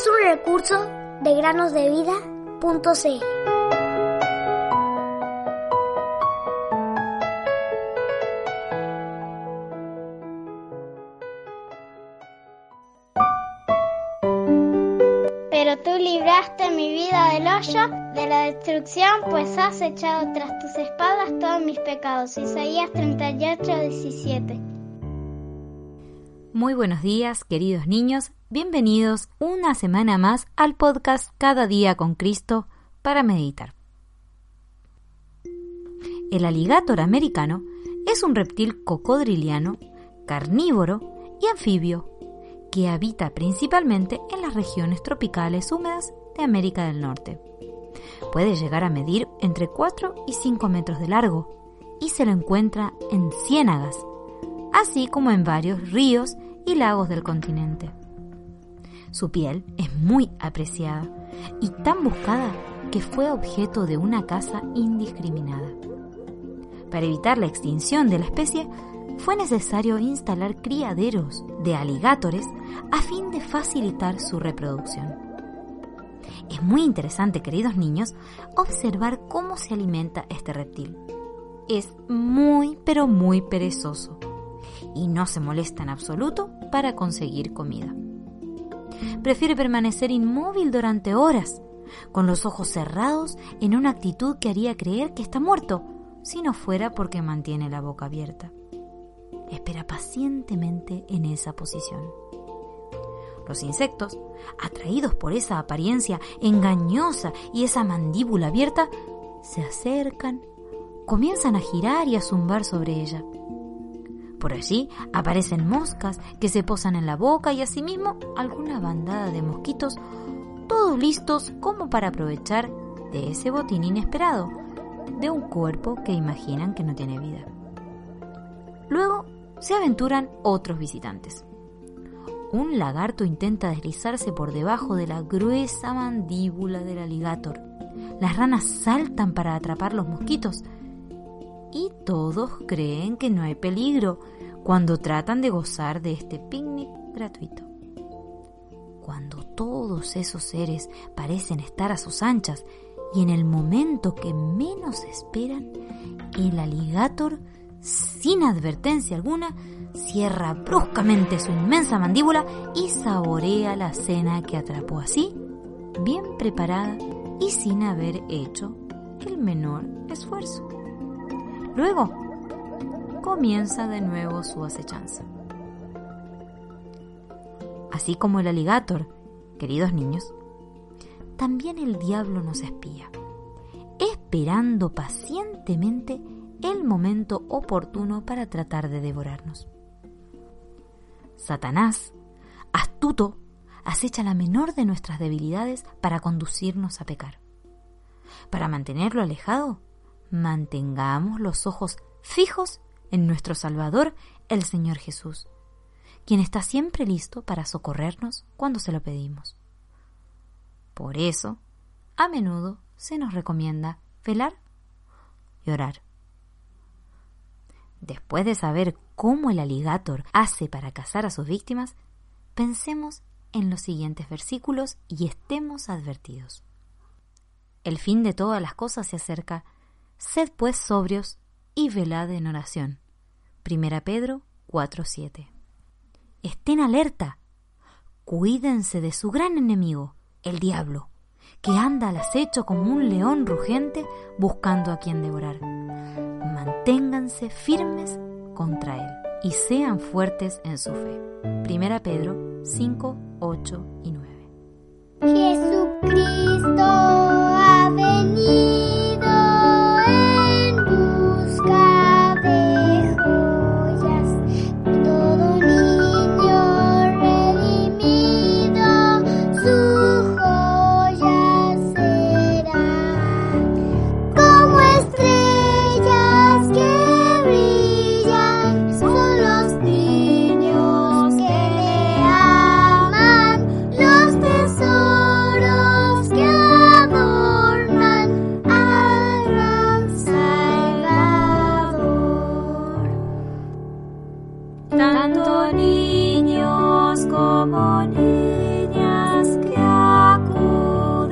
es un recurso de granosdevida.cl. Pero tú libraste mi vida del hoyo, de la destrucción, pues has echado tras tus espadas todos mis pecados. Isaías 38, 17. Muy buenos días, queridos niños. Bienvenidos una semana más al podcast Cada día con Cristo para meditar. El aligátor americano es un reptil cocodriliano, carnívoro y anfibio que habita principalmente en las regiones tropicales húmedas de América del Norte. Puede llegar a medir entre 4 y 5 metros de largo y se lo encuentra en ciénagas, así como en varios ríos y lagos del continente. Su piel es muy apreciada y tan buscada que fue objeto de una caza indiscriminada. Para evitar la extinción de la especie, fue necesario instalar criaderos de aligátores a fin de facilitar su reproducción. Es muy interesante, queridos niños, observar cómo se alimenta este reptil. Es muy, pero muy perezoso y no se molesta en absoluto para conseguir comida. Prefiere permanecer inmóvil durante horas, con los ojos cerrados en una actitud que haría creer que está muerto, si no fuera porque mantiene la boca abierta espera pacientemente en esa posición. Los insectos, atraídos por esa apariencia engañosa y esa mandíbula abierta, se acercan, comienzan a girar y a zumbar sobre ella. Por allí aparecen moscas que se posan en la boca y asimismo alguna bandada de mosquitos, todos listos como para aprovechar de ese botín inesperado, de un cuerpo que imaginan que no tiene vida. Luego se aventuran otros visitantes. Un lagarto intenta deslizarse por debajo de la gruesa mandíbula del aligator. Las ranas saltan para atrapar los mosquitos. Y todos creen que no hay peligro cuando tratan de gozar de este picnic gratuito. Cuando todos esos seres parecen estar a sus anchas y en el momento que menos esperan, el aligator sin advertencia alguna, cierra bruscamente su inmensa mandíbula y saborea la cena que atrapó así, bien preparada y sin haber hecho el menor esfuerzo. Luego, comienza de nuevo su acechanza. Así como el aligator, queridos niños, también el diablo nos espía, esperando pacientemente el momento oportuno para tratar de devorarnos. Satanás, astuto, acecha la menor de nuestras debilidades para conducirnos a pecar. Para mantenerlo alejado, mantengamos los ojos fijos en nuestro Salvador, el Señor Jesús, quien está siempre listo para socorrernos cuando se lo pedimos. Por eso, a menudo se nos recomienda velar y orar. Después de saber cómo el aligator hace para cazar a sus víctimas, pensemos en los siguientes versículos y estemos advertidos. El fin de todas las cosas se acerca. Sed pues sobrios y velad en oración. Primera Pedro 4:7. Estén alerta. Cuídense de su gran enemigo, el diablo, que anda al acecho como un león rugente buscando a quien devorar manténganse firmes contra Él y sean fuertes en su fe. Primera Pedro 5, 8 y 9. Jesucristo tanto niños como niñas que acuden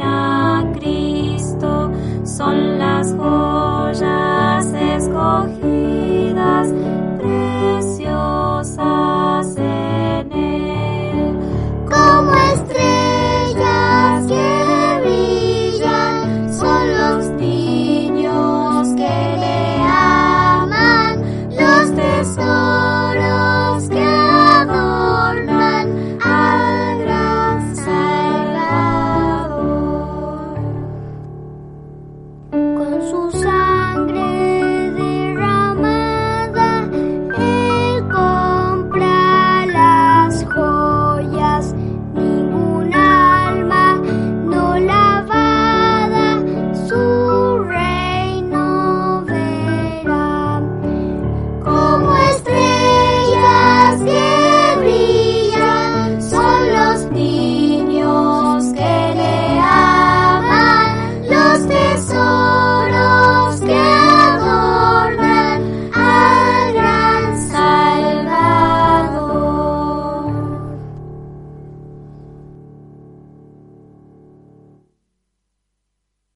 a Cristo son las joyas escogidas.